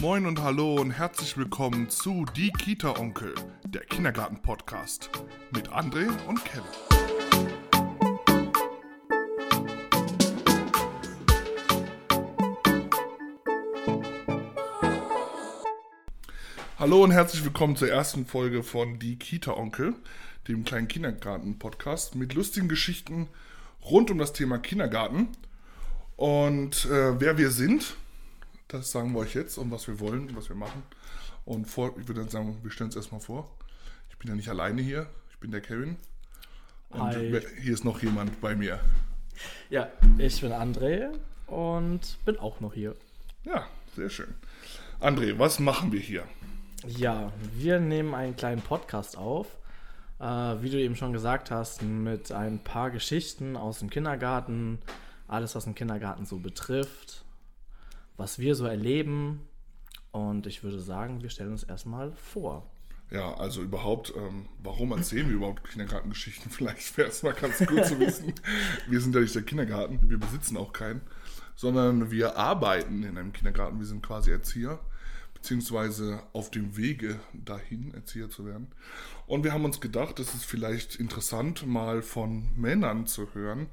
Moin und hallo und herzlich willkommen zu Die Kita-Onkel, der Kindergarten-Podcast mit André und Kevin. Hallo und herzlich willkommen zur ersten Folge von Die Kita-Onkel, dem kleinen Kindergarten-Podcast mit lustigen Geschichten rund um das Thema Kindergarten. Und äh, wer wir sind, das sagen wir euch jetzt und was wir wollen und was wir machen. Und vor, ich würde dann sagen, wir stellen uns erstmal vor. Ich bin ja nicht alleine hier, ich bin der Kevin. Und Hi. hier ist noch jemand bei mir. Ja, ich bin André und bin auch noch hier. Ja, sehr schön. André, was machen wir hier? Ja, wir nehmen einen kleinen Podcast auf. Äh, wie du eben schon gesagt hast, mit ein paar Geschichten aus dem Kindergarten. Alles, was den Kindergarten so betrifft. Was wir so erleben. Und ich würde sagen, wir stellen uns erstmal vor. Ja, also überhaupt, ähm, warum erzählen wir überhaupt Kindergartengeschichten? Vielleicht wäre es mal ganz gut zu wissen. Wir sind ja nicht der Kindergarten, wir besitzen auch keinen, sondern wir arbeiten in einem Kindergarten. Wir sind quasi Erzieher, beziehungsweise auf dem Wege dahin, Erzieher zu werden. Und wir haben uns gedacht, es ist vielleicht interessant, mal von Männern zu hören,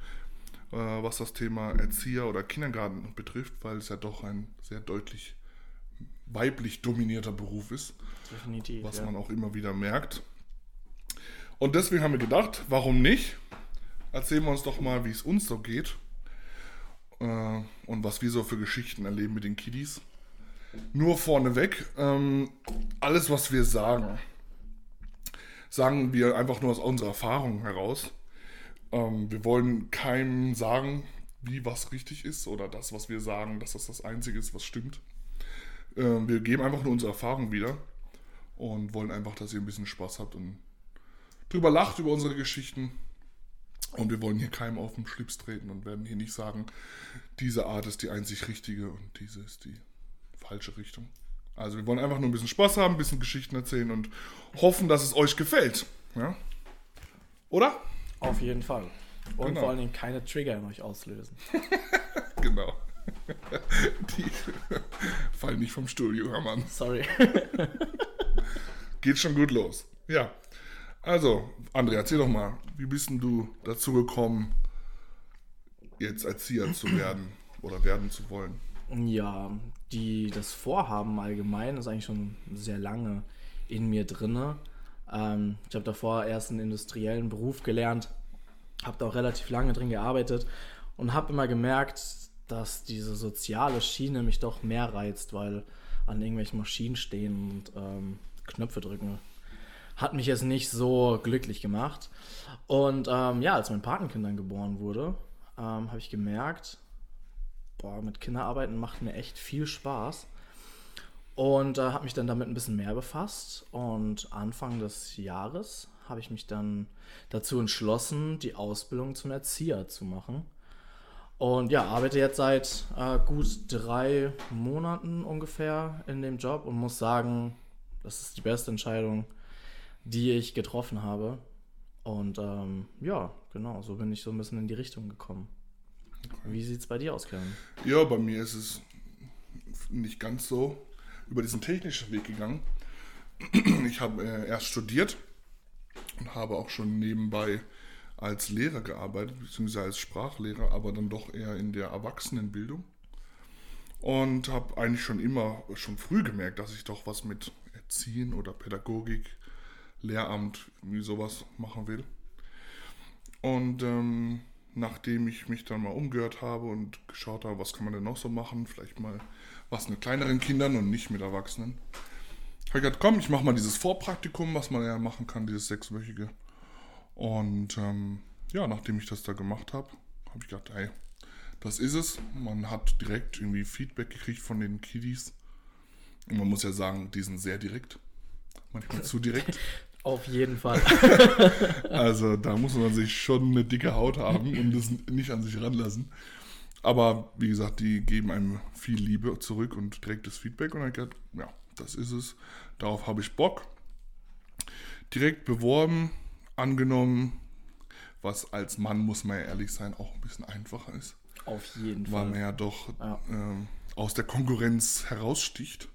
was das Thema Erzieher oder Kindergarten betrifft, weil es ja doch ein sehr deutlich weiblich dominierter Beruf ist Definitiv. was ja. man auch immer wieder merkt. Und deswegen haben wir gedacht, warum nicht? Erzählen wir uns doch mal, wie es uns so geht äh, und was wir so für Geschichten erleben mit den Kiddies. Nur vorneweg, ähm, alles, was wir sagen, sagen wir einfach nur aus unserer Erfahrung heraus. Ähm, wir wollen keinem sagen, wie was richtig ist oder das, was wir sagen, dass das das Einzige ist, was stimmt. Ähm, wir geben einfach nur unsere Erfahrung wieder und wollen einfach, dass ihr ein bisschen Spaß habt und drüber lacht über unsere Geschichten. Und wir wollen hier keinem auf den Schlips treten und werden hier nicht sagen, diese Art ist die einzig richtige und diese ist die falsche Richtung. Also wir wollen einfach nur ein bisschen Spaß haben, ein bisschen Geschichten erzählen und hoffen, dass es euch gefällt. Ja? Oder? Auf jeden Fall. Und Genau. vor allen Dingen keine Trigger in euch auslösen. Genau. Die fallen nicht vom Studio, Herr Mann. Sorry. Geht schon gut los. Ja. Also, André, erzähl doch mal, wie bist denn du dazu gekommen, jetzt Erzieher zu werden oder werden zu wollen? Ja, die, das Vorhaben allgemein ist eigentlich schon sehr lange in mir drinne. Ähm, ich habe davor erst einen industriellen Beruf gelernt, habe da auch relativ lange drin gearbeitet und habe immer gemerkt, dass diese soziale Schiene mich doch mehr reizt, weil an irgendwelchen Maschinen stehen und ähm, Knöpfe drücken hat mich jetzt nicht so glücklich gemacht. Und ähm, ja, als mein Patenkind dann geboren wurde, ähm, habe ich gemerkt, boah, mit Kinderarbeiten macht mir echt viel Spaß. Und äh, habe mich dann damit ein bisschen mehr befasst. Und Anfang des Jahres habe ich mich dann dazu entschlossen, die Ausbildung zum Erzieher zu machen. Und ja, arbeite jetzt seit äh, gut drei Monaten ungefähr in dem Job und muss sagen, das ist die beste Entscheidung, die ich getroffen habe. Und ähm, ja, genau, so bin ich so ein bisschen in die Richtung gekommen. Wie sieht es bei dir aus, Kevin? Ja, bei mir ist es nicht ganz so über diesen technischen Weg gegangen. Ich habe äh, erst studiert und habe auch schon nebenbei als Lehrer gearbeitet, beziehungsweise als Sprachlehrer, aber dann doch eher in der Erwachsenenbildung. Und habe eigentlich schon immer, schon früh gemerkt, dass ich doch was mit Erziehen oder Pädagogik, Lehramt, irgendwie sowas machen will. Und ähm, nachdem ich mich dann mal umgehört habe und geschaut habe, was kann man denn noch so machen, vielleicht mal was mit kleineren Kindern und nicht mit Erwachsenen, habe ich gedacht, komm, ich mache mal dieses Vorpraktikum, was man ja machen kann, dieses sechswöchige. Und ähm, ja, nachdem ich das da gemacht habe, habe ich gedacht, hey, das ist es. Man hat direkt irgendwie Feedback gekriegt von den Kiddies. Und man muss ja sagen, die sind sehr direkt. Manchmal zu direkt. Auf jeden Fall. Also da muss man sich schon eine dicke Haut haben und das nicht an sich ranlassen. Aber wie gesagt, die geben einem viel Liebe zurück und direktes Feedback. Und dann gedacht, ja, das ist es. Darauf habe ich Bock. Direkt beworben, angenommen, was als Mann, muss man ja ehrlich sein, auch ein bisschen einfacher ist. Auf jeden Weil Fall. man ja doch Ja. ähm, aus der Konkurrenz heraussticht.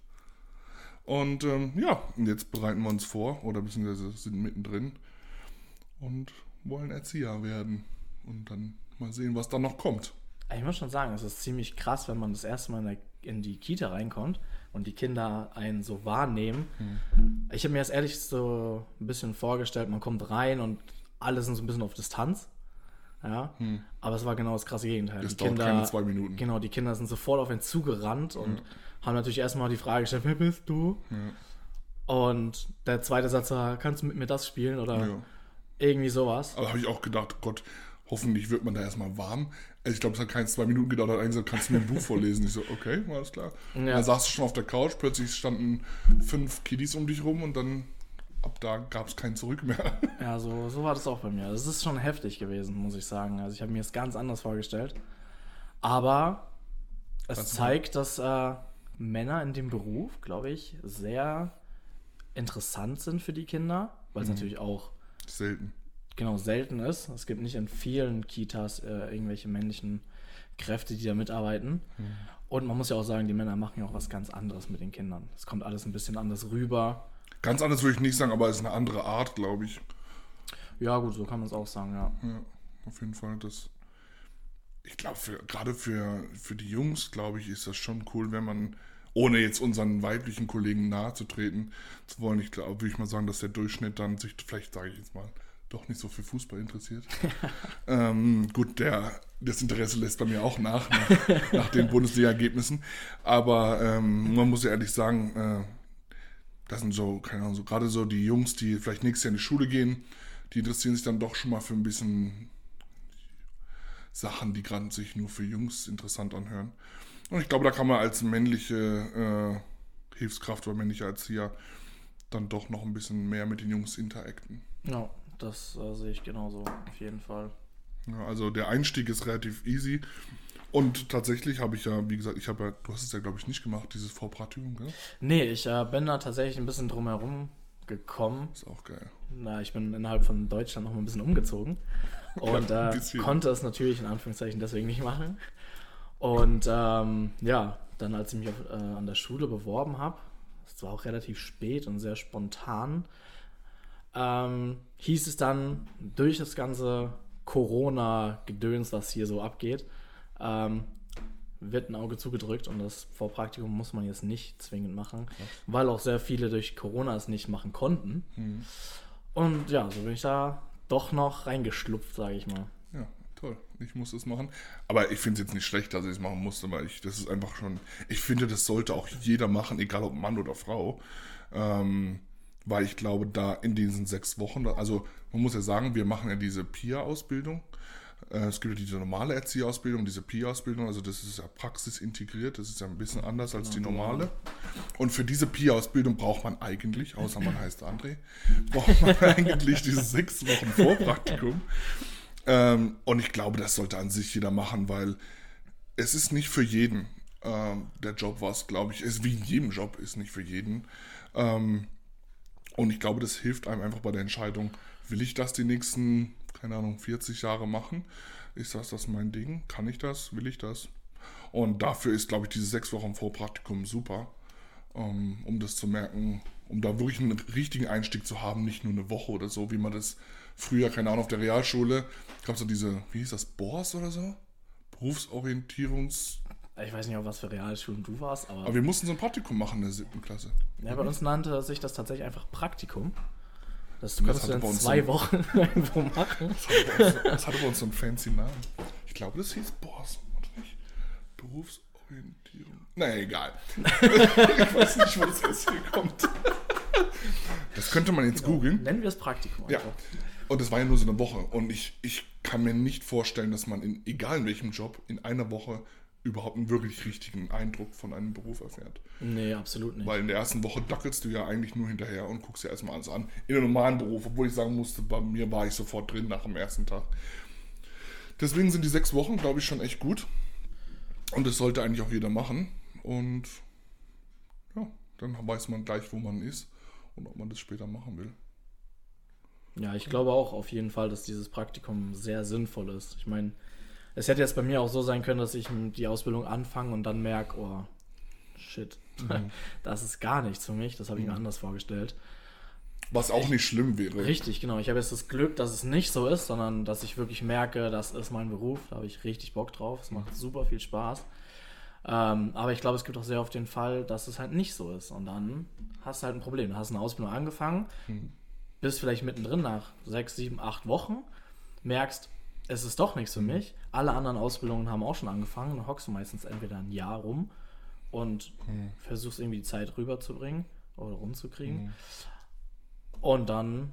Und ähm, ja, jetzt bereiten wir uns vor oder beziehungsweise sind mittendrin und wollen Erzieher werden. Und dann mal sehen, was da noch kommt. Ich muss schon sagen, es ist ziemlich krass, wenn man das erste Mal in, die Kita reinkommt und die Kinder einen so wahrnehmen. Mhm. Ich habe mir das ehrlich so ein bisschen vorgestellt, man kommt rein und alle sind so ein bisschen auf Distanz. Ja, hm. aber es war genau das krasse Gegenteil. Das die dauert Kinder, keine zwei Minuten. Genau, die Kinder sind sofort auf ihn zugerannt und ja. haben natürlich erstmal die Frage gestellt, wer bist du? Und der zweite Satz war, kannst du mit mir das spielen oder ja. irgendwie sowas. Aber habe ich auch gedacht, Gott, hoffentlich wird man da erstmal warm. Also ich glaube, es hat keine zwei Minuten gedauert, hat gesagt, kannst du mir ein Buch vorlesen? Ich so, okay, alles klar. Ja. Dann saß du schon auf der Couch, plötzlich standen fünf Kiddies um dich rum und dann ab da gab es kein Zurück mehr. Ja, so, so war das auch bei mir. Es ist schon heftig gewesen, muss ich sagen. Also ich habe mir es ganz anders vorgestellt. Aber es Was zeigt, dass äh, Männer in dem Beruf, glaube ich, sehr interessant sind für die Kinder, weil es mhm. natürlich auch selten. Genau, selten ist. Es gibt nicht in vielen Kitas äh, irgendwelche männlichen Kräfte, die da mitarbeiten. Mhm. Und man muss ja auch sagen, die Männer machen ja auch was ganz anderes mit den Kindern. Es kommt alles ein bisschen anders rüber. Ganz anders würde ich nicht sagen, aber es ist eine andere Art, glaube ich. Ja, gut, so kann man es auch sagen, ja. Ja, auf jeden Fall. Das, ich glaube, gerade für, für die Jungs, glaube ich, ist das schon cool, wenn man, ohne jetzt unseren weiblichen Kollegen nahe zu treten zu wollen, ich glaube, würde ich mal sagen, dass der Durchschnitt dann sich, vielleicht sage ich jetzt mal, doch nicht so für Fußball interessiert. ähm, gut, der, das Interesse lässt bei mir auch nach, nach, nach den Bundesliga-Ergebnissen. Aber ähm, man muss ja ehrlich sagen, äh, das sind so, keine Ahnung, so gerade so die Jungs, die vielleicht nächstes Jahr in die Schule gehen, die interessieren sich dann doch schon mal für ein bisschen Sachen, die gerade sich nur für Jungs interessant anhören. Und ich glaube, da kann man als männliche äh, Hilfskraft oder männlicher Erzieher dann doch noch ein bisschen mehr mit den Jungs interacten. Ja, das äh, sehe ich genauso, auf jeden Fall. Ja, also der Einstieg ist relativ easy. Und tatsächlich habe ich ja, wie gesagt, ich habe ja, du hast es ja, glaube ich, nicht gemacht, dieses Vorpraktikum, gell? Nee, ich äh, bin da tatsächlich ein bisschen drumherum gekommen. Ist auch geil. Na, ich bin innerhalb von Deutschland noch mal ein bisschen umgezogen und äh, konnte es natürlich in Anführungszeichen deswegen nicht machen. Und ähm, ja, dann als ich mich auf, äh, an der Schule beworben habe, es war auch relativ spät und sehr spontan, ähm, hieß es dann durch das ganze Corona-Gedöns, was hier so abgeht, ähm, wird ein Auge zugedrückt und das Vorpraktikum muss man jetzt nicht zwingend machen, Krass. weil auch sehr viele durch Corona es nicht machen konnten. Mhm. Und ja, so bin ich da doch noch reingeschlupft, sage ich mal. Ja, toll. Ich muss es machen. Aber ich finde es jetzt nicht schlecht, dass ich es machen musste, weil ich, das ist einfach schon, ich finde, das sollte auch jeder machen, egal ob Mann oder Frau. Ähm, weil ich glaube, da in diesen sechs Wochen, also man muss ja sagen, wir machen ja diese PIA-Ausbildung. Äh, es gibt ja diese normale Erzieherausbildung, diese PIA-Ausbildung, also das ist ja praxisintegriert, das ist ja ein bisschen anders als die normale. Und für diese PIA-Ausbildung braucht man eigentlich, außer man heißt André, braucht man eigentlich diese sechs Wochen Vorpraktikum. Ähm, und ich glaube, das sollte an sich jeder machen, weil es ist nicht für jeden. Ähm, der Job was, glaube ich, ist wie in jedem Job, ist nicht für jeden. Ähm, und ich glaube, das hilft einem einfach bei der Entscheidung, will ich das die nächsten keine Ahnung, 40 Jahre machen. Ist das das mein Ding? Kann ich das? Will ich das? Und dafür ist, glaube ich, diese sechs Wochen Vorpraktikum super, um, um das zu merken, um da wirklich einen richtigen Einstieg zu haben, nicht nur eine Woche oder so, wie man das früher, keine Ahnung, auf der Realschule, gab es so diese, wie hieß das, BORS oder so? Berufsorientierungs... Ich weiß nicht, auf was für Realschulen du warst, aber... Aber wir mussten so ein Praktikum machen in der siebten Klasse. Ja, bei uns nannte sich das tatsächlich einfach Praktikum. Das kannst du in zwei so Wochen irgendwo machen. Das hatte, bei uns so einen fancy Namen. Ich glaube, das hieß Boss. Berufsorientierung. Naja, egal. ich weiß nicht, wo das jetzt hier kommt. Das könnte man jetzt genau. googeln. Nennen wir es Praktikum. Ja. Und das war ja nur so eine Woche. Und ich, ich kann mir nicht vorstellen, dass man in, egal in welchem Job, in einer Woche überhaupt einen wirklich richtigen Eindruck von einem Beruf erfährt. Nee, absolut nicht. Weil in der ersten Woche dackelst du ja eigentlich nur hinterher und guckst dir erstmal alles an. In einem normalen Beruf, obwohl ich sagen musste, bei mir war ich sofort drin nach dem ersten Tag. Deswegen sind die sechs Wochen, glaube ich, schon echt gut. Und das sollte eigentlich auch jeder machen. Und ja, dann weiß man gleich, wo man ist und ob man das später machen will. Ja, ich glaube auch auf jeden Fall, dass dieses Praktikum sehr sinnvoll ist. Ich meine, es hätte jetzt bei mir auch so sein können, dass ich die Ausbildung anfange und dann merke, oh, shit, das ist gar nichts für mich, das habe ich mir anders vorgestellt. Was auch nicht schlimm wäre. Richtig, genau. Ich habe jetzt das Glück, dass es nicht so ist, sondern dass ich wirklich merke, das ist mein Beruf, da habe ich richtig Bock drauf, es macht super viel Spaß. Ähm, aber ich glaube, es gibt auch sehr oft den Fall, dass es halt nicht so ist. Und dann hast du halt ein Problem. Du hast eine Ausbildung angefangen, bist vielleicht mittendrin nach sechs, sieben, acht Wochen, merkst, es ist doch nichts für mich. Alle anderen Ausbildungen haben auch schon angefangen. Dann hockst du meistens entweder ein Jahr rum und versuchst irgendwie die Zeit rüberzubringen oder rumzukriegen. Und dann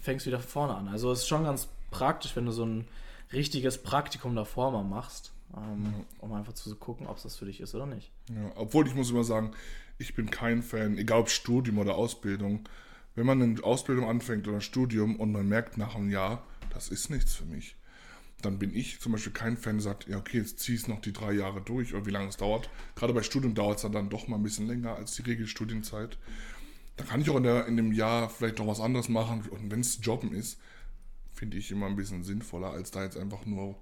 fängst du wieder vorne an. Also es ist schon ganz praktisch, wenn du so ein richtiges Praktikum davor mal machst, ähm, um einfach zu gucken, ob es das für dich ist oder nicht. Ja, obwohl ich muss immer sagen, ich bin kein Fan, egal ob Studium oder Ausbildung. Wenn man eine Ausbildung anfängt oder ein Studium und man merkt nach einem Jahr, das ist nichts für mich, dann bin ich zum Beispiel kein Fan, der sagt, ja okay, jetzt zieh es noch die drei Jahre durch oder wie lange es dauert. Gerade bei Studium dauert es dann doch mal ein bisschen länger als die Regelstudienzeit. Da kann ich auch in, der, in dem Jahr vielleicht noch was anderes machen. Und wenn es Jobben ist, finde ich immer ein bisschen sinnvoller, als da jetzt einfach nur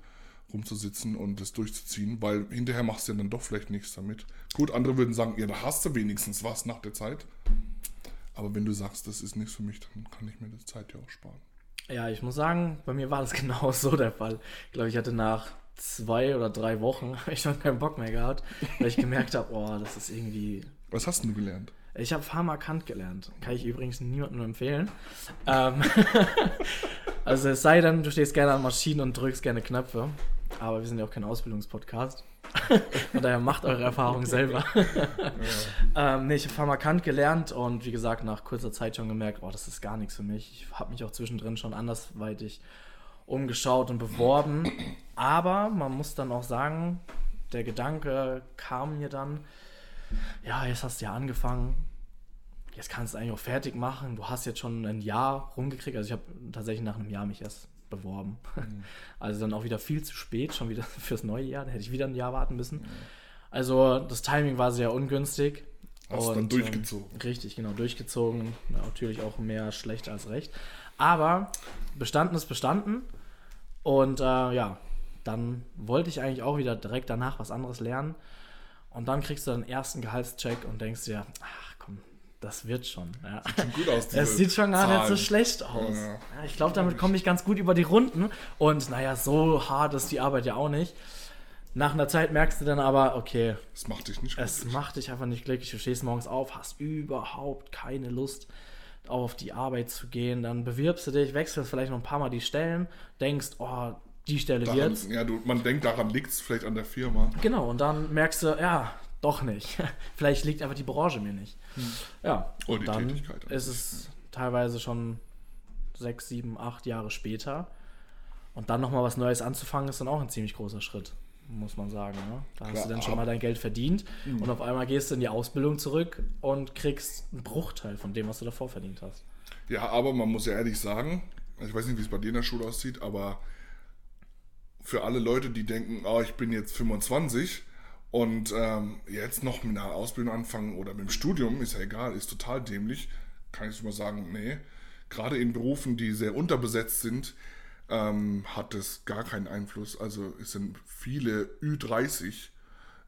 rumzusitzen und das durchzuziehen, weil hinterher machst du ja dann doch vielleicht nichts damit. Gut, andere würden sagen, ja, da hast du wenigstens was nach der Zeit. Aber wenn du sagst, das ist nichts für mich, dann kann ich mir die Zeit ja auch sparen. Ja, ich muss sagen, bei mir war das genau so der Fall. Ich glaube, ich hatte nach zwei oder drei Wochen ich schon keinen Bock mehr gehabt, weil ich gemerkt habe, oh, das ist irgendwie. Was hast denn du gelernt? Ich habe Pharmakant gelernt. Kann ich übrigens niemandem empfehlen. Ähm, also es sei denn, du stehst gerne an Maschinen und drückst gerne Knöpfe. Aber wir sind ja auch kein Ausbildungspodcast. Von daher macht eure Erfahrung selber. ähm, nee, ich habe Pharmakant gelernt und wie gesagt, nach kurzer Zeit schon gemerkt, oh, das ist gar nichts für mich. Ich habe mich auch zwischendrin schon andersweitig umgeschaut und beworben. Aber man muss dann auch sagen, der Gedanke kam mir dann, ja, jetzt hast du ja angefangen, jetzt kannst du eigentlich auch fertig machen. Du hast jetzt schon ein Jahr rumgekriegt. Also ich habe tatsächlich nach einem Jahr mich erst beworben. Mhm. Also dann auch wieder viel zu spät, schon wieder fürs neue Jahr. Da hätte ich wieder ein Jahr warten müssen. Mhm. Also das Timing war sehr ungünstig. Hast und, dann durchgezogen. Ähm, richtig, genau, durchgezogen. Natürlich auch mehr schlecht als recht. Aber bestanden ist bestanden. Und äh, ja, dann wollte ich eigentlich auch wieder direkt danach was anderes lernen. Und dann kriegst du deinen ersten Gehaltscheck und denkst dir, ach das wird schon. Ja. Sieht schon gut aus. Es sieht schon gar nicht so schlecht aus. Ja, ja. ich glaube, damit komme ich ganz gut über die Runden. Und naja, so hart ist die Arbeit ja auch nicht. Nach einer Zeit merkst du dann aber, okay. Es macht dich nicht glücklich. Es macht dich einfach nicht glücklich. Du stehst morgens auf, hast überhaupt keine Lust auf die Arbeit zu gehen. Dann bewirbst du dich, wechselst vielleicht noch ein paar Mal die Stellen, denkst, oh, die Stelle daran, wird's. Ja, du, man denkt, daran liegt es vielleicht an der Firma. Genau, und dann merkst du, ja, doch nicht. vielleicht liegt einfach die Branche mir nicht. Ja, Oder die dann Tätigkeit. ist es teilweise schon sechs, sieben, acht Jahre später. Und dann nochmal was Neues anzufangen, ist dann auch ein ziemlich großer Schritt, muss man sagen. Ne? Da Klar, hast du dann schon mal dein Geld verdient Mhm. und auf einmal gehst du in die Ausbildung zurück und kriegst einen Bruchteil von dem, was du davor verdient hast. Ja, aber man muss ja ehrlich sagen, ich weiß nicht, wie es bei dir in der Schule aussieht, aber für alle Leute, die denken, oh, ich bin jetzt 25 und ähm, jetzt noch mit einer Ausbildung anfangen oder mit dem Studium, ist ja egal, ist total dämlich, kann ich mal sagen, nee. Gerade in Berufen, die sehr unterbesetzt sind, ähm, hat es gar keinen Einfluss. Also es sind viele Ü30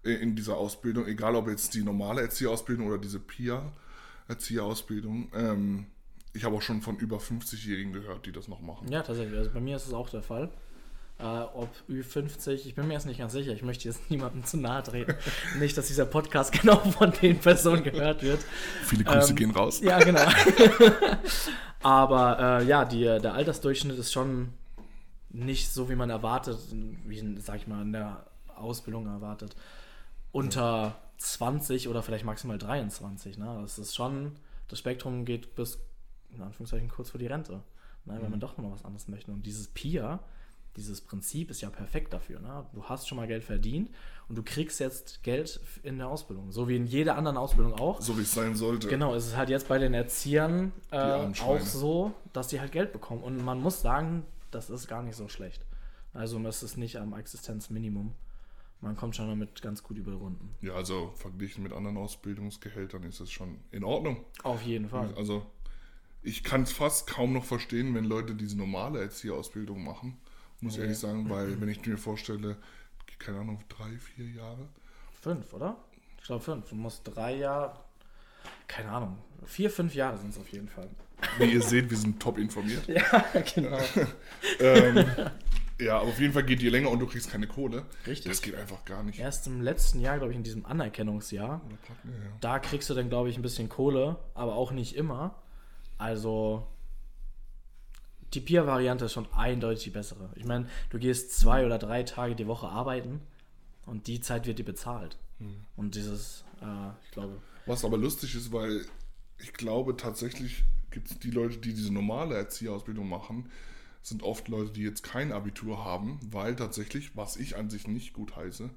äh, in dieser Ausbildung, egal ob jetzt die normale Erzieherausbildung oder diese PIA-Erzieherausbildung. Ähm, ich habe auch schon von über 50-Jährigen gehört, die das noch machen. Ja, tatsächlich. Also bei mir ist es auch der Fall. Äh, ob Ü50, ich bin mir jetzt nicht ganz sicher. Ich möchte jetzt niemandem zu nahe treten. nicht, dass dieser Podcast genau von den Personen gehört wird. Viele Grüße Ähm, gehen raus. Ja, genau. Aber äh, ja, die, der Altersdurchschnitt ist schon nicht so, wie man erwartet, wie, sag ich mal, in der Ausbildung erwartet. Unter 20 oder vielleicht maximal 23. Ne? Das ist schon, das Spektrum geht bis, in Anführungszeichen, kurz vor die Rente. Ne? Wenn man doch noch was anderes möchte. Und dieses PIA, dieses Prinzip ist ja perfekt dafür. Ne? Du hast schon mal Geld verdient und du kriegst jetzt Geld in der Ausbildung. So wie in jeder anderen Ausbildung auch. So wie es sein sollte. Genau, es ist halt jetzt bei den Erziehern äh, auch so, dass die halt Geld bekommen. Und man muss sagen, das ist gar nicht so schlecht. Also das ist nicht am Existenzminimum. Man kommt schon damit ganz gut über die Runden. Ja, also verglichen mit anderen Ausbildungsgehältern ist es schon in Ordnung. Auf jeden Fall. Also ich kann es fast kaum noch verstehen, wenn Leute diese normale Erzieherausbildung machen. Muss ich ehrlich sagen, weil wenn ich mir vorstelle, keine Ahnung, drei, vier Jahre. Fünf, oder? glaube fünf. Du musst drei Jahre, keine Ahnung, vier, fünf Jahre sind es auf jeden Fall. Wie ihr seht, wir sind top informiert. Ja, genau. ähm, ja, aber auf jeden Fall geht die länger und du kriegst keine Kohle. Richtig. Das geht einfach gar nicht. Erst im letzten Jahr, glaube ich, in diesem Anerkennungsjahr, Ja, ja. da kriegst du dann, glaube ich, ein bisschen Kohle, aber auch nicht immer. Also die Peer-Variante ist schon eindeutig die bessere. Ich meine, du gehst zwei oder drei Tage die Woche arbeiten und die Zeit wird dir bezahlt. Und dieses, äh, ich glaube, Was aber lustig ist, weil ich glaube tatsächlich gibt es die Leute, die diese normale Erzieherausbildung machen, sind oft Leute, die jetzt kein Abitur haben, weil tatsächlich, was ich an sich nicht gut heiße,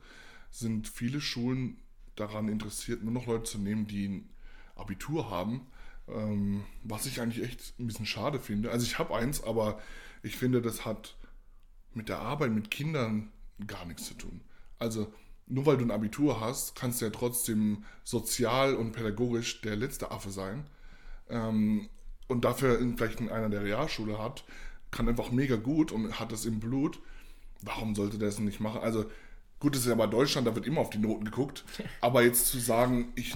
sind viele Schulen daran interessiert, nur noch Leute zu nehmen, die ein Abitur haben, ähm, was ich eigentlich echt ein bisschen schade finde. Also ich habe eins, aber ich finde, das hat mit der Arbeit mit Kindern gar nichts zu tun. Also nur weil du ein Abitur hast, kannst du ja trotzdem sozial und pädagogisch der letzte Affe sein. Ähm, und dafür vielleicht in einer der Realschule hat, kann einfach mega gut und hat das im Blut. Warum sollte der das nicht machen? Also gut, das ist ja bei Deutschland, da wird immer auf die Noten geguckt. Aber jetzt zu sagen, ich,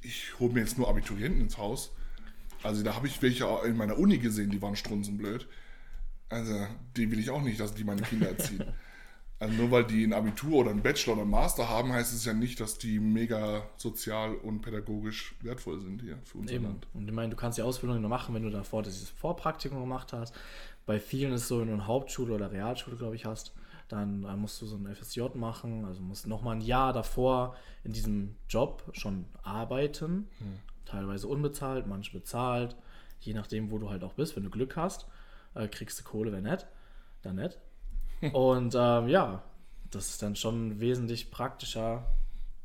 ich hole mir jetzt nur Abiturienten ins Haus, also da habe ich welche in meiner Uni gesehen, die waren strunzenblöd. Also die will ich auch nicht, dass die meine Kinder erziehen. Also nur weil die ein Abitur oder ein Bachelor oder ein Master haben, heißt es ja nicht, dass die mega sozial und pädagogisch wertvoll sind hier für unser Eben. Land. Und ich meine, du kannst die Ausbildung nur machen, wenn du davor dieses Vorpraktikum gemacht hast. Bei vielen ist es so, wenn du eine Hauptschule oder Realschule, glaube ich, hast, dann äh, musst du so ein FSJ machen, also musst nochmal ein Jahr davor in diesem Job schon arbeiten. Teilweise unbezahlt, manche bezahlt, je nachdem, wo du halt auch bist. Wenn du Glück hast, äh, kriegst du Kohle, wenn nicht, dann nicht. Und ähm, ja, das ist dann schon wesentlich praktischer.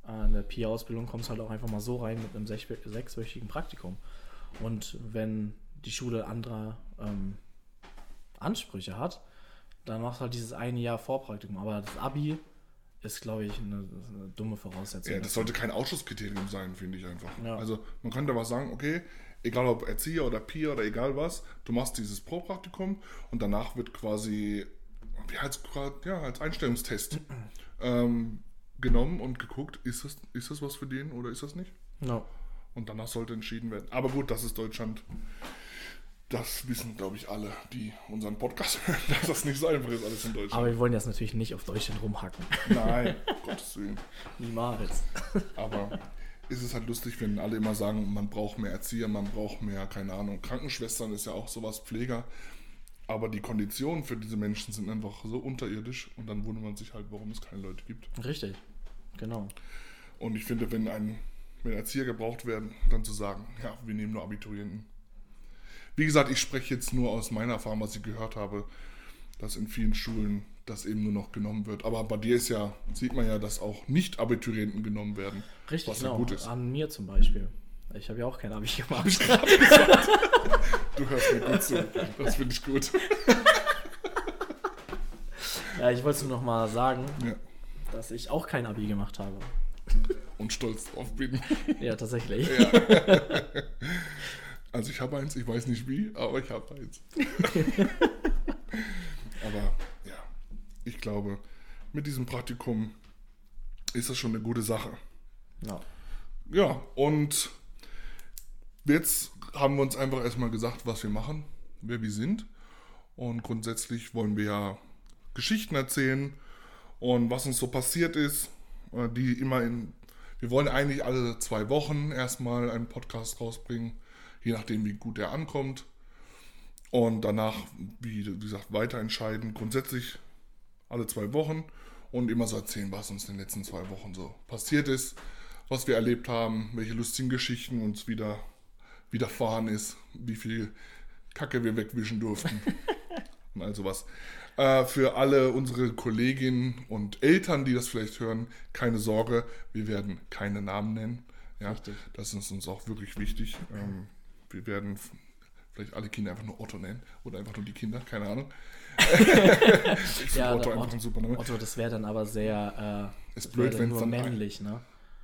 Äh, In der PIA-Ausbildung kommst du halt auch einfach mal so rein mit einem sech sechswöchigen Praktikum. Und wenn die Schule andere ähm, Ansprüche hat, dann machst du halt dieses eine Jahr Vorpraktikum. Aber das Abi ist, glaube ich, eine, eine dumme Voraussetzung. Ja, das sollte kein Ausschusskriterium sein, finde ich einfach. Ja. Also man könnte aber sagen, okay, egal ob Erzieher oder Peer oder egal was, du machst dieses Pro-Praktikum und danach wird quasi ja, als, ja, als Einstellungstest ähm, genommen und geguckt, ist das, ist das was für den oder ist das nicht? No. Und danach sollte entschieden werden. Aber gut, das ist Deutschland. Das wissen, glaube ich, alle, die unseren Podcast hören, dass das nicht so einfach ist, alles in Deutschland. Aber wir wollen jetzt natürlich nicht auf Deutschland rumhacken. Nein, Gottes Willen. Niemals. Aber ist es halt lustig, wenn alle immer sagen, man braucht mehr Erzieher, man braucht mehr, keine Ahnung, Krankenschwestern ist ja auch sowas, Pfleger. Aber die Konditionen für diese Menschen sind einfach so unterirdisch und dann wundert man sich halt, warum es keine Leute gibt. Richtig. Genau. Und ich finde, wenn ein wenn Erzieher gebraucht werden, dann zu sagen, ja, wir nehmen nur Abiturienten. Wie gesagt, ich spreche jetzt nur aus meiner Erfahrung, was ich gehört habe, dass in vielen Schulen das eben nur noch genommen wird. Aber bei dir ist ja, sieht man ja, dass auch Nicht-Abiturienten genommen werden. Richtig, was ja genau. gut ist. An mir zum Beispiel. Ich habe ja auch kein Abi gemacht. Du hörst mir gut zu. Das finde ich gut. Ja, ich wollte nur noch mal sagen, Ja. dass ich auch kein Abi gemacht habe. Und stolz drauf bin. Ja, tatsächlich. Also ich habe eins, ich weiß nicht wie, aber ich habe eins. aber ja, ich glaube, mit diesem Praktikum ist das schon eine gute Sache. Ja. Ja, und jetzt haben wir uns einfach erstmal gesagt, was wir machen, wer wir sind. Und grundsätzlich wollen wir ja Geschichten erzählen und was uns so passiert ist, äh, die immer in. Wir wollen eigentlich alle zwei Wochen erstmal einen Podcast rausbringen, je nachdem, wie gut er ankommt. Und danach, wie gesagt, weiter entscheiden. Grundsätzlich alle zwei Wochen und immer so erzählen, was uns in den letzten zwei Wochen so passiert ist, was wir erlebt haben, welche lustigen Geschichten uns wieder widerfahren ist, wie viel Kacke wir wegwischen durften und all sowas. Äh, für alle unsere Kolleginnen und Eltern, die das vielleicht hören, keine Sorge, wir werden keine Namen nennen. Ja, Richtig. das ist uns auch wirklich wichtig. Ähm, wir werden vielleicht alle Kinder einfach nur Otto nennen oder einfach nur die Kinder, keine Ahnung. ich Ja, Otto einfach Otto- ein super Name. Otto, das wäre dann aber sehr. Äh, Ist blöd, dann wenn's nur dann ein- männlich, ne?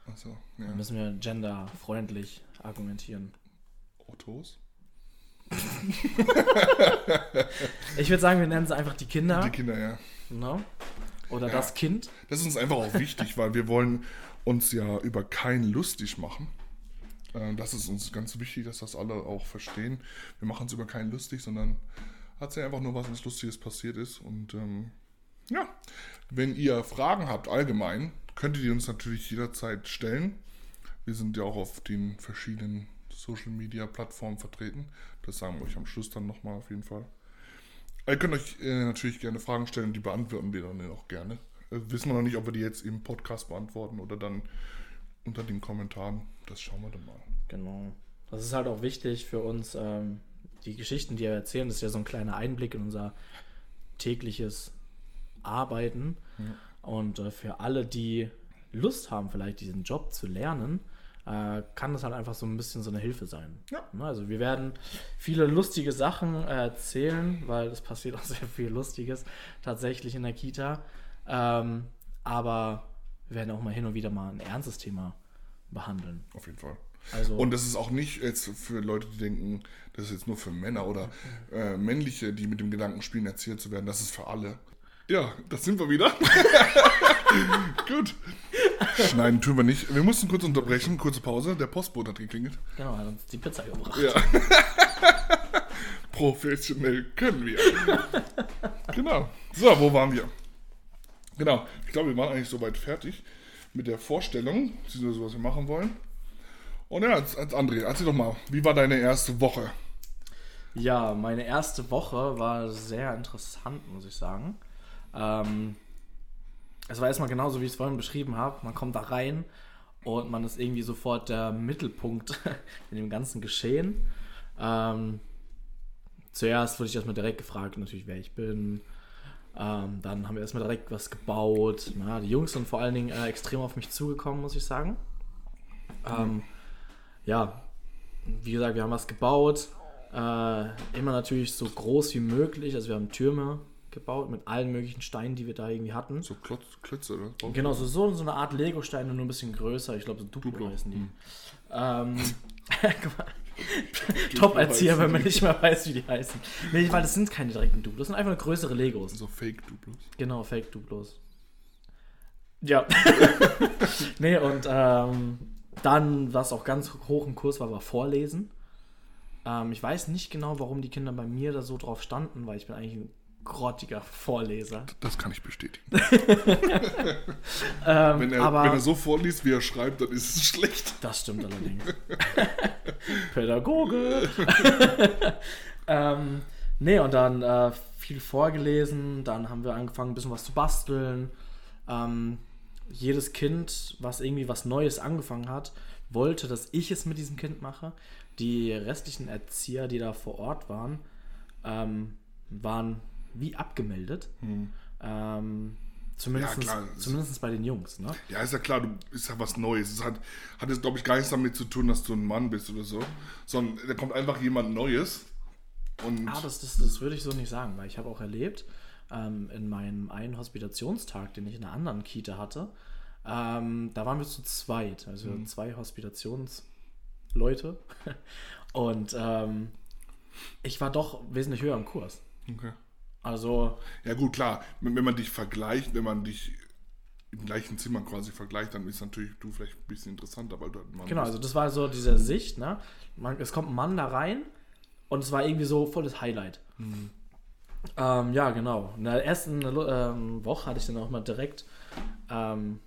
Achso, ja. Da müssen wir genderfreundlich argumentieren. Ottos? Ich würde sagen, wir nennen sie einfach die Kinder. Die Kinder, ja. Ne? oder Ja. das Kind. Das ist uns einfach auch wichtig, weil wir wollen uns ja über keinen lustig machen. Äh, Das ist uns ganz wichtig, dass das alle auch verstehen. Wir machen uns über keinen lustig, sondern hat ja einfach nur was, was Lustiges passiert ist. Und ähm, ja, wenn ihr Fragen habt allgemein, könnt ihr uns natürlich jederzeit stellen. Wir sind ja auch auf den verschiedenen Social Media Plattformen vertreten. Das sagen wir euch am Schluss dann nochmal auf jeden Fall. Ihr könnt euch äh, natürlich gerne Fragen stellen, die beantworten wir dann auch gerne. Äh, wissen wir noch nicht, ob wir die jetzt im Podcast beantworten oder dann unter den Kommentaren. Das schauen wir dann mal. Genau. Das ist halt auch wichtig für uns. Ähm, die Geschichten, die wir erzählen, das ist ja so ein kleiner Einblick in unser tägliches Arbeiten. Und äh, für alle, die Lust haben, vielleicht diesen Job zu lernen, äh, kann das halt einfach so ein bisschen so eine Hilfe sein. Ja. Ne, Also wir werden viele lustige Sachen äh, erzählen, weil es passiert auch sehr viel Lustiges tatsächlich in der Kita. Ähm, aber wir werden auch mal hin und wieder mal ein ernstes Thema behandeln. Auf jeden Fall. Also Und das ist auch nicht jetzt für Leute, die denken, das ist jetzt nur für Männer oder äh, männliche, die mit dem Gedanken spielen, erzählt zu werden. Das ist für alle. Ja, das sind wir wieder. Gut. Schneiden tun wir nicht. Wir mussten kurz unterbrechen, kurze Pause. Der Postbote hat geklingelt. genau, hat uns die Pizza gebracht. Ja. Professionell können wir. genau. So, wo waren wir? Genau. Ich glaube, wir waren eigentlich soweit fertig mit der Vorstellung, beziehungsweise was wir machen wollen. Und ja, als, als André, erzähl doch mal, wie war deine erste Woche? Ja, meine erste Woche war sehr interessant, muss ich sagen. Ähm, es war erstmal genauso, wie ich es vorhin beschrieben habe. Man kommt da rein und man ist irgendwie sofort der Mittelpunkt in dem ganzen Geschehen. Ähm, zuerst wurde ich erstmal direkt gefragt, natürlich, wer ich bin. Ähm, dann haben wir erstmal direkt was gebaut. Na, die Jungs sind vor allen Dingen äh, extrem auf mich zugekommen, muss ich sagen. Ähm, ja, wie gesagt, wir haben was gebaut. Äh, immer natürlich so groß wie möglich. Also wir haben Türme gebaut mit allen möglichen Steinen, die wir da irgendwie hatten. So Klotz, Klötze, oder? Genau, so, so, so eine Art Lego-Steine, nur ein bisschen größer. Ich glaube, so Duplo, Duplo, heißen die. hm. Ähm. Top-Erzieher, wenn man nicht mehr weiß, wie die heißen. Nee, weil das sind keine direkten Duplos, das sind einfach nur größere Legos. So Fake-Duplos. Genau, Fake-Duplos. Ja. nee, und ähm, dann, was auch ganz hoch im Kurs war, war Vorlesen. Ähm, ich weiß nicht genau, warum die Kinder bei mir da so drauf standen, weil ich bin eigentlich ein grottiger Vorleser. Das kann ich bestätigen. Ähm, Wenn er, aber wenn er so vorliest, wie er schreibt, dann ist es schlecht. das stimmt allerdings. Pädagoge. ähm, nee, und dann äh, viel vorgelesen, dann haben wir angefangen, ein bisschen was zu basteln. Ähm, jedes Kind, was irgendwie was Neues angefangen hat, wollte, dass ich es mit diesem Kind mache. Die restlichen Erzieher, die da vor Ort waren, ähm, waren wie abgemeldet. Ähm, zumindest, Hm. Ja, zumindest bei den Jungs. Ne? Ja, ist ja klar, du ist ja was Neues. Es hat, hat jetzt, glaube ich, gar nichts damit zu tun, dass du ein Mann bist oder so. Sondern da kommt einfach jemand Neues. Und Ah, das, das, das würde ich so nicht sagen, weil ich habe auch erlebt, ähm, in meinem einen Hospitationstag, den ich in einer anderen Kita hatte, ähm, da waren wir zu zweit, also zwei Hospitationsleute. Und ähm, ich war doch wesentlich höher im Kurs. okay. Also, Ja gut, klar, wenn, man dich vergleicht, wenn man dich im gleichen Zimmer quasi vergleicht, dann ist natürlich du vielleicht ein bisschen interessanter, weil du halt ein Mann genau, bist. also das war so diese Sicht, ne? Man, es kommt ein Mann da rein und es war irgendwie so volles Highlight. Ähm, ja, genau. In der ersten ähm, Woche hatte ich dann auch mal direkt ähm,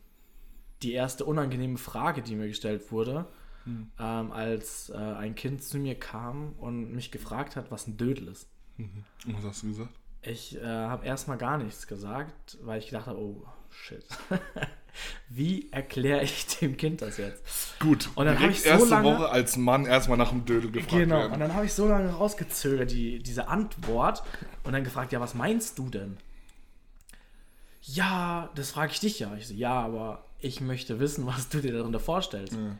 die erste unangenehme Frage, die mir gestellt wurde, ähm, als äh, ein Kind zu mir kam und mich gefragt hat, was ein Dödel ist. Und was hast du gesagt? Ich äh, habe erstmal gar nichts gesagt, weil ich gedacht habe, oh shit. Wie erkläre ich dem Kind das jetzt? Gut, Und dann hab direkt ich so erste lange- Woche als Mann erstmal nach dem Dödel gefragt Genau, werden. und dann habe ich so lange rausgezögert, die, diese Antwort, und dann gefragt, ja, was meinst du denn? Ja, das frage ich dich ja. Ich so, ja, aber ich möchte wissen, was du dir darunter vorstellst. Ja.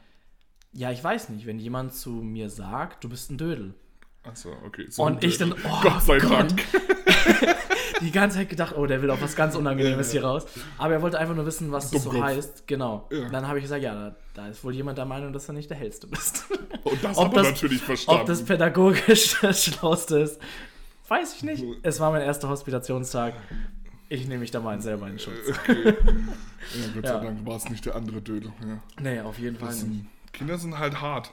Ja, ich weiß nicht, wenn jemand zu mir sagt, du bist ein Dödel. Achso, okay. So Und ich dann, oh Gott sei Gott. Dank. Die ganze Zeit gedacht, oh, der will auf was ganz Unangenehmes hier raus. Aber er wollte einfach nur wissen, was das so heißt. Genau. Ja. Dann habe ich gesagt, ja, da, ist wohl jemand der Meinung, dass du nicht der Hellste bist. Und das Ob hat er das- natürlich verstanden. Ob das pädagogisch das Schlauste ist, weiß ich nicht. Es war mein erster Hospitationstag. Ich nehme mich da mal selber in Schutz. Okay. Ja, Gott sei Ja. Dank war es nicht der andere Dödel. Ja. Nee, auf jeden Fall Das nicht. sind, Kinder sind halt hart.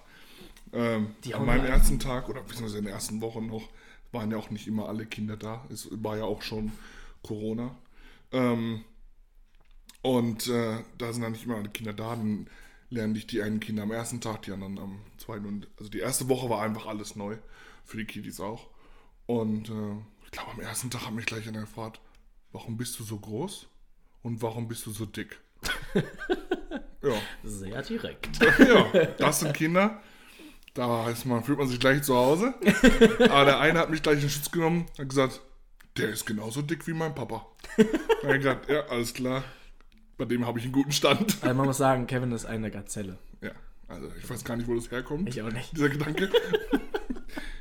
Ähm, an meinem ersten Tag oder beziehungsweise in der ersten Woche noch waren ja auch nicht immer alle Kinder da. Es war ja auch schon Corona. Ähm, und äh, da sind dann nicht immer alle Kinder da. Dann lernen dich die einen Kinder am ersten Tag, die anderen am zweiten. Und also die erste Woche war einfach alles neu. Für die Kiddies auch. Und äh, ich glaube, am ersten Tag hat mich gleich einer gefragt, warum bist du so groß und warum bist du so dick? ja. Sehr direkt. Ja, das sind Kinder. Da heißt man, fühlt man sich gleich zu Hause. Aber der eine hat mich gleich in Schutz genommen und gesagt, der ist genauso dick wie mein Papa. Da hab ich gesagt, ja, alles klar. Bei dem habe ich einen guten Stand. Also man muss sagen, Kevin ist eine Gazelle. Ja, also ich weiß gar nicht, wo das herkommt, Ich auch nicht. dieser Gedanke.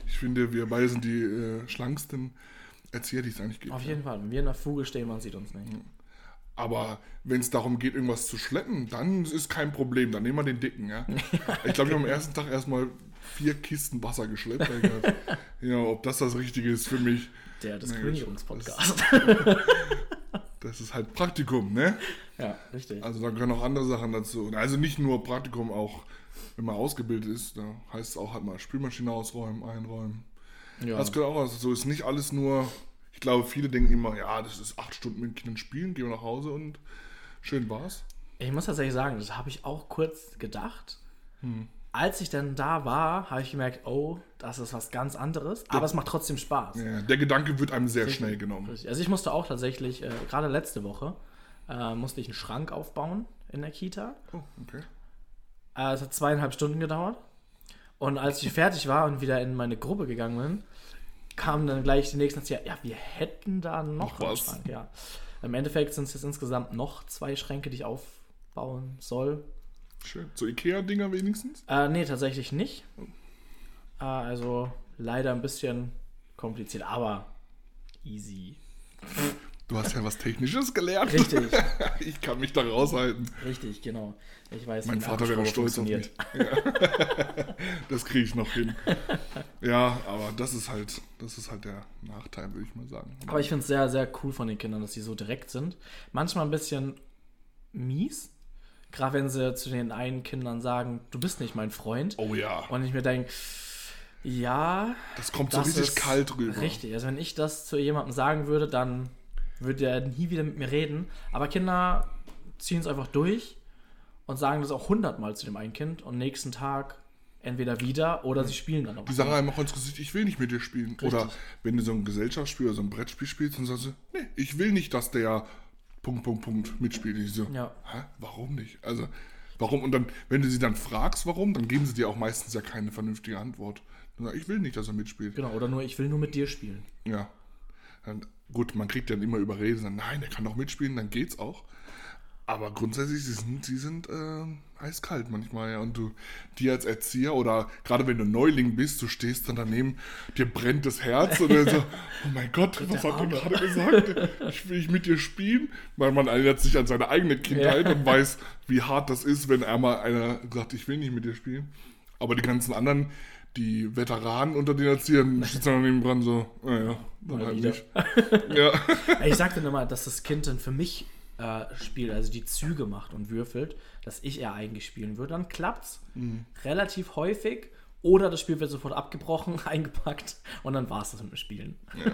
Ich finde, wir beide sind die äh, schlanksten Erzieher, die es eigentlich gibt. Auf jeden Fall. Wenn wir in der Fuge stehen, man sieht uns nicht. Aber wenn es darum geht, irgendwas zu schleppen, dann ist kein Problem. Dann nehmen wir den dicken, ja. Ich glaube, ich habe am ersten Tag erstmal vier Kisten Wasser geschleppt. Gedacht, ja, ob das das Richtige ist für mich, Der des Nee, Kündigungspodcasts. das ist halt Praktikum, ne? Ja, richtig. Also da gehören auch andere Sachen dazu. Also nicht nur Praktikum, auch wenn man ausgebildet ist, da heißt es auch halt mal Spülmaschine ausräumen, einräumen. ja. Das gehört auch, also so ist nicht alles nur, glaube, viele denken immer, ja, das ist acht Stunden mit Kindern spielen, gehen wir nach Hause und schön war's. Ich muss tatsächlich sagen, das habe ich auch kurz gedacht. Hm. Als ich dann da war, habe ich gemerkt, oh, das ist was ganz anderes. Aber es macht trotzdem Spaß. Ja, der Gedanke wird einem sehr schnell genommen. Also ich musste auch tatsächlich, äh, gerade letzte Woche, äh, musste ich einen Schrank aufbauen in der Kita. Oh, okay. Äh, es hat zweieinhalb Stunden gedauert. Und als ich fertig war und wieder in meine Gruppe gegangen bin, kam dann gleich die nächsten Erzieher, ja, wir hätten da noch, Noch einen was. Schrank. Ja. Im Endeffekt sind es jetzt insgesamt noch zwei Schränke, die ich aufbauen soll. Schön. So Ikea-Dinger wenigstens? Äh, nee, tatsächlich nicht. Äh, also leider ein bisschen kompliziert, aber easy. Du hast ja was Technisches gelernt. Richtig. Ich kann mich da raushalten. Richtig, genau. Ich weiß, Mein Vater wäre stolz auf mich. Ja. Das kriege ich noch hin. Ja, aber das ist halt, das ist halt der Nachteil, würde ich mal sagen. Aber ich finde es sehr, sehr cool von den Kindern, dass sie so direkt sind. Manchmal ein bisschen mies. Gerade wenn sie zu den einen Kindern sagen, du bist nicht mein Freund. Oh ja, Und ich mir denke, ja, das kommt so das richtig kalt rüber. Richtig. Also wenn ich das zu jemandem sagen würde, dann würde er nie wieder mit mir reden. Aber Kinder ziehen es einfach durch und sagen das auch hundertmal zu dem einen Kind und nächsten Tag entweder wieder oder sie spielen dann auch. Die sagen einem auch ins Gesicht, ich will nicht mit dir spielen. Oder wenn du so ein Gesellschaftsspiel oder so ein Brettspiel spielst, dann sagst du, nee, ich will nicht, dass der Punkt, Punkt, Punkt mitspielt. Ich so, Ja. hä, warum nicht? Also, warum? Und dann, wenn du sie dann fragst, warum, dann geben sie dir auch meistens ja keine vernünftige Antwort. Ich will nicht, dass er mitspielt. Genau, oder nur, ich will nur mit dir spielen. Ja. Gut, man kriegt dann immer überredet, dann, nein, der kann doch mitspielen, dann geht's auch. Aber grundsätzlich, sie sind, sie sind äh, eiskalt manchmal, ja. Und du, die als Erzieher oder gerade wenn du Neuling bist, du stehst dann daneben, dir brennt das Herz und dann so, oh mein Gott, was hat er gerade gesagt? Ich will ich mit dir spielen. Weil man erinnert sich an seine eigene Kindheit Ja. und weiß, wie hart das ist, wenn einmal einer sagt, ich will nicht mit dir spielen. Aber die ganzen anderen, die Veteranen unter den Erziehern, sitzen dann neben dran so, naja, dann Mal halt wieder. nicht. Ja. Ich sag dann immer, dass das Kind dann für mich äh, spielt, also die Züge macht und würfelt, dass ich eher eigentlich spielen würde. Dann klappt's relativ häufig. Oder das Spiel wird sofort abgebrochen, eingepackt und dann war es das mit dem Spielen. Ja.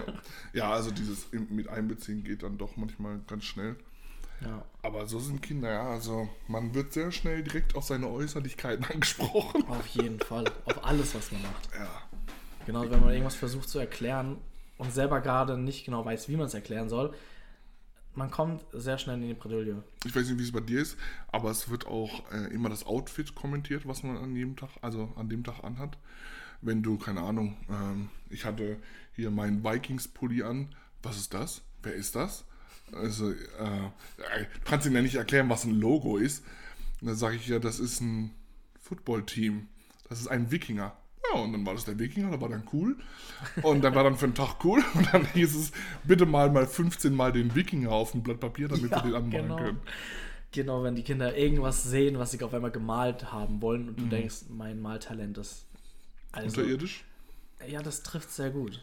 ja, also dieses mit einbeziehen geht dann doch manchmal ganz schnell. Ja. Aber so sind Kinder, ja. Also man wird sehr schnell direkt auf seine Äußerlichkeiten angesprochen. Auf jeden Fall. Auf alles, was man macht. Ja. Genau, wenn man irgendwas versucht zu erklären und selber gerade nicht genau weiß, wie man es erklären soll, man kommt sehr schnell in die Bredouille. Ich weiß nicht, wie es bei dir ist, aber es wird auch äh, immer das Outfit kommentiert, was man an jedem Tag, also an dem Tag anhat. Wenn du, keine Ahnung, ähm, ich hatte hier meinen Vikings-Pulli an. Was ist das? Wer ist das? Also, äh, du kannst ihnen ja nicht erklären, was ein Logo ist. Und dann sage ich ja, das ist ein Football-Team. Das ist ein Wikinger. Ja, und dann war das der Wikinger, der war dann cool. Und dann war dann für einen Tag cool. Und dann hieß es, bitte mal mal 15 Mal den Wikinger auf ein Blatt Papier, damit Ja, wir den anmalen genau. können. Genau, wenn die Kinder irgendwas sehen, was sie auf einmal gemalt haben wollen Mhm. und du denkst, mein Maltalent ist. Also, Unterirdisch? ja, das trifft sehr gut.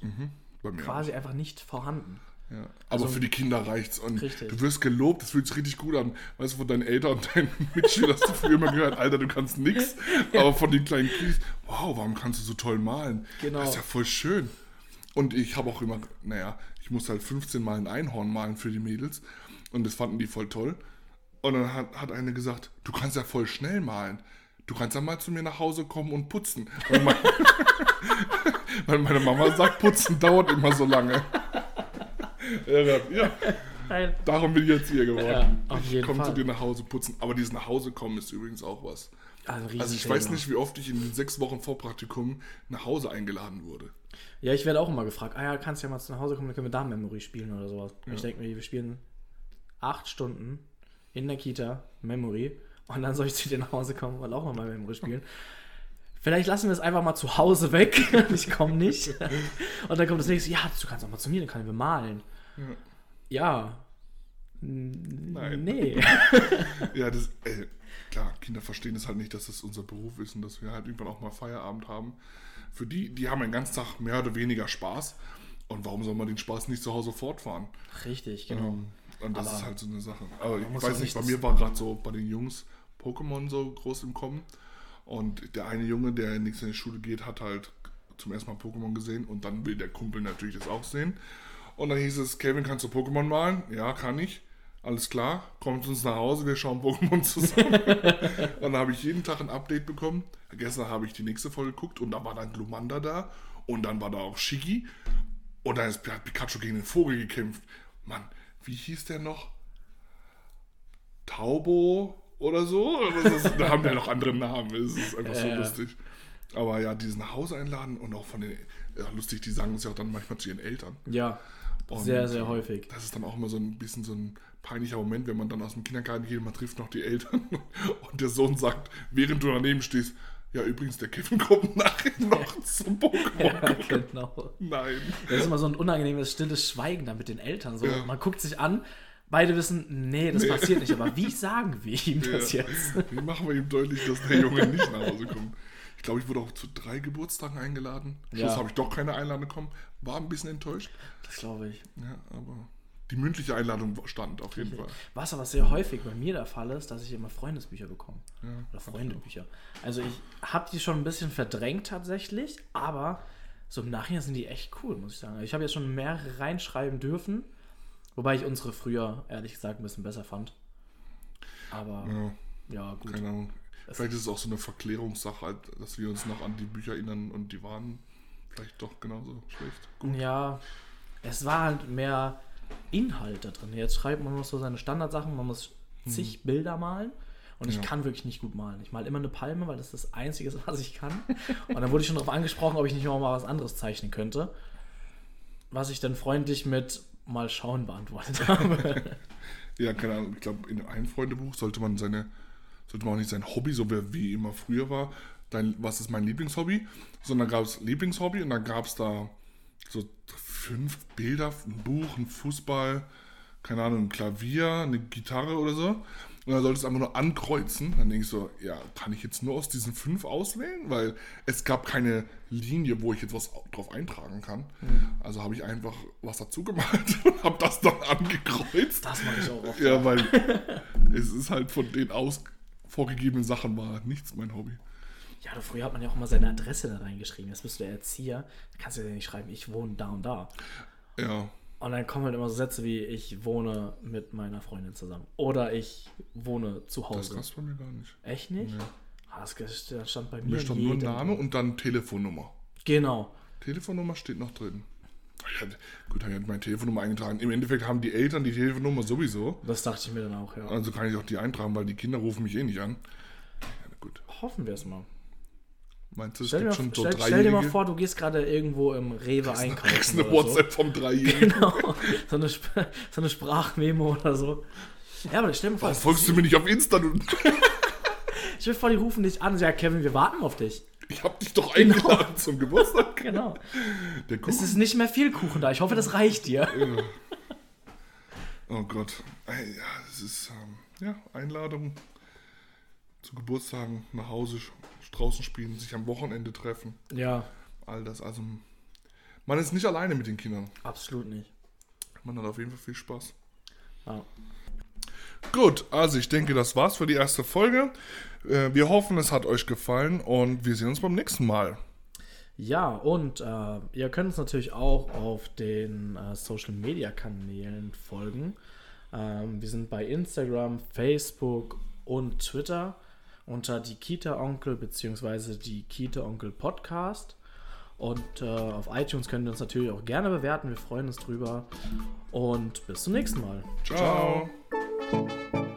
Mir Quasi einfach nicht vorhanden. Ja. Aber Also- für die Kinder reicht's. Und Richtig. du wirst gelobt, das fühlt sich richtig gut an. Weißt du, von deinen Eltern und deinen Mitschülern hast du früher immer gehört, Alter, du kannst nix. Aber von den kleinen Kids, wow, warum kannst du so toll malen? Genau. Das ist ja voll schön. Und ich habe auch immer, naja, ich musste halt 15 Mal ein Einhorn malen für die Mädels. Und das fanden die voll toll. Und dann hat, hat eine gesagt, du kannst ja voll schnell malen. Du kannst ja mal zu mir nach Hause kommen und putzen. Weil, mein, weil meine Mama sagt, putzen dauert immer so lange. Ja, ja, Nein. darum bin ich jetzt hier geworden. Ja, ich komme zu dir nach Hause putzen. Aber dieses nach Hause kommen ist übrigens auch was. Also, Also ich weiß nicht, wie oft ich in den sechs Wochen Vorpraktikum nach Hause eingeladen wurde. Ja, ich werde auch immer gefragt, ah ja, kannst ja mal zu nach Hause kommen, dann können wir da Memory spielen oder sowas. Und Ich denke mir, wir spielen acht Stunden in der Kita Memory und dann soll ich zu dir nach Hause kommen und auch mal Memory spielen. Vielleicht lassen wir es einfach mal zu Hause weg. ich komme nicht. Und dann kommt das nächste, ja, du kannst auch mal zu mir, dann können wir malen. Ja. Nein. Nee. Ja, das, äh, klar, Kinder verstehen es halt nicht, dass das unser Beruf ist und dass wir halt irgendwann auch mal Feierabend haben. Für die, die haben den ganzen Tag mehr oder weniger Spaß. Und warum soll man den Spaß nicht zu Hause fortfahren? Richtig, genau. Ähm, Und das Aber ist halt so eine Sache. Aber ich weiß nicht, bei mir war gerade so bei den Jungs Pokémon so groß im Kommen. Und der eine Junge, der nächstes in die Schule geht, hat halt zum ersten Mal Pokémon gesehen und dann will der Kumpel natürlich das auch sehen. Und dann hieß es, Kevin, kannst du Pokémon malen? Ja, kann ich. Alles klar, kommt uns nach Hause, wir schauen Pokémon zusammen. und dann habe ich jeden Tag ein Update bekommen. Gestern habe ich die nächste Folge geguckt und da war dann Glumanda da und dann war da auch Shiggy und dann ist, hat Pikachu gegen den Vogel gekämpft. Mann, wie hieß der noch? Taubo oder so? Ist, da haben die noch andere Namen. Es ist einfach so Ja. lustig. Aber ja, dieses nach Hause einladen und auch von den, ja, lustig, die sagen es ja auch dann manchmal zu ihren Eltern. Ja. Und, Sehr, sehr häufig. Das ist dann auch immer so ein bisschen so ein peinlicher Moment, wenn man dann aus dem Kindergarten geht, man trifft noch die Eltern und der Sohn sagt, während du daneben stehst, ja übrigens, der Kevin kommt nachher noch zum Pokémon. Ja, gucken." genau. Nein. Das ist immer so ein unangenehmes, stilles Schweigen dann mit den Eltern. So, Ja. Man guckt sich an, beide wissen, nee, das passiert nicht. Aber wie sagen wir ihm das Ja. jetzt? Wie machen wir ihm deutlich, dass der Junge nicht nach Hause kommt? Ich glaube, ich wurde auch zu drei Geburtstagen eingeladen. Schluss Ja. habe ich doch keine Einladung bekommen. War ein bisschen enttäuscht. Das glaube ich. Ja, aber die mündliche Einladung stand auf jeden Fall. Was aber sehr häufig bei mir der Fall ist, dass ich immer Freundesbücher bekomme. Ja, Oder Freundebücher. Also ich habe die schon ein bisschen verdrängt tatsächlich, aber so im Nachhinein sind die echt cool, muss ich sagen. Ich habe jetzt schon mehrere reinschreiben dürfen, wobei ich unsere früher, ehrlich gesagt, ein bisschen besser fand. Aber Ja, ja, gut. keine Ahnung. Vielleicht ist es auch so eine Verklärungssache, halt, dass wir uns noch an die Bücher erinnern und die waren vielleicht doch genauso schlecht. Gut. Ja, es war halt mehr Inhalt da drin. Jetzt schreibt man noch so seine Standardsachen, man muss zig Bilder malen. Und ich Ja. kann wirklich nicht gut malen. Ich male immer eine Palme, weil das das Einzige ist, was ich kann. Und dann wurde ich schon darauf angesprochen, ob ich nicht noch mal was anderes zeichnen könnte. Was ich dann freundlich mit mal schauen beantwortet habe. Ja, keine Ahnung. Ich glaube, in einem Freundebuch sollte man seine, sollte man auch nicht sein Hobby, so wie, wie immer früher war, dein, was ist mein Lieblingshobby, sondern gab es Lieblingshobby und dann gab es da so fünf Bilder, ein Buch, ein Fußball, keine Ahnung, ein Klavier, eine Gitarre oder so. Und dann solltest du einfach nur ankreuzen. Dann denke ich so, ja, kann ich jetzt nur aus diesen fünf auswählen? Weil es gab keine Linie, wo ich jetzt was drauf eintragen kann. Also habe ich einfach was dazu gemalt und habe das dann angekreuzt. Das mache ich auch oft. Ja, weil es ist halt von den aus vorgegebenen Sachen war nichts mein Hobby. Ja, du, früher hat man ja auch immer seine Adresse da reingeschrieben. Jetzt bist du der Erzieher. Da kannst du ja nicht schreiben, ich wohne da und da. Ja, Und dann kommen halt immer so Sätze wie, ich wohne mit meiner Freundin zusammen. Oder ich wohne zu das Hause. gab's bei mir gar nicht. Echt nicht? Nee. Ah, das das stand bei mir. Mir stand nur Name und dann Telefonnummer. Genau. Telefonnummer steht noch drin. Ich hatte, gut, ich hatte meine Telefonnummer eingetragen. Im Endeffekt haben die Eltern die Telefonnummer sowieso. Das dachte ich mir dann auch, ja. Also kann ich auch die eintragen, weil die Kinder rufen mich eh nicht an. Ja, gut. Hoffen wir es mal. Meinst du, es Stell dir, gibt mal, schon so stell, stell dir mal vor, du gehst gerade irgendwo im Rewe Kriegst einkaufen. eine oder WhatsApp vom Dreijährigen. So. Genau. So eine, so eine Sprachmemo oder so. Ja, aber stell dir mal vor, Warum folgst du mir nicht auf Insta? Stell dir vor, die rufen dich an und sagen, Kevin, wir warten auf dich. Ich hab dich doch eingeladen zum Geburtstag. Genau. Es ist nicht mehr viel Kuchen da. Ich hoffe, das reicht dir. Oh Gott. Ja, das ist ähm, ja, Einladung zu Geburtstagen, nach Hause, draußen spielen, sich am Wochenende treffen. Ja, All das. Also man ist nicht alleine mit den Kindern. absolut nicht. Man hat auf jeden Fall viel Spaß. Ja. Gut, also ich denke, das war's für die erste Folge. Äh, Wir hoffen, es hat euch gefallen und wir sehen uns beim nächsten Mal. Ja, und äh, ihr könnt uns natürlich auch auf den äh, Social Media Kanälen folgen. Ähm, wir sind bei Instagram, Facebook und Twitter unter die Kita Onkel bzw. die Kita Onkel Podcast. Und äh, auf iTunes könnt ihr uns natürlich auch gerne bewerten. Wir freuen uns drüber. Und bis zum nächsten Mal. Ciao. Ciao. Thank you.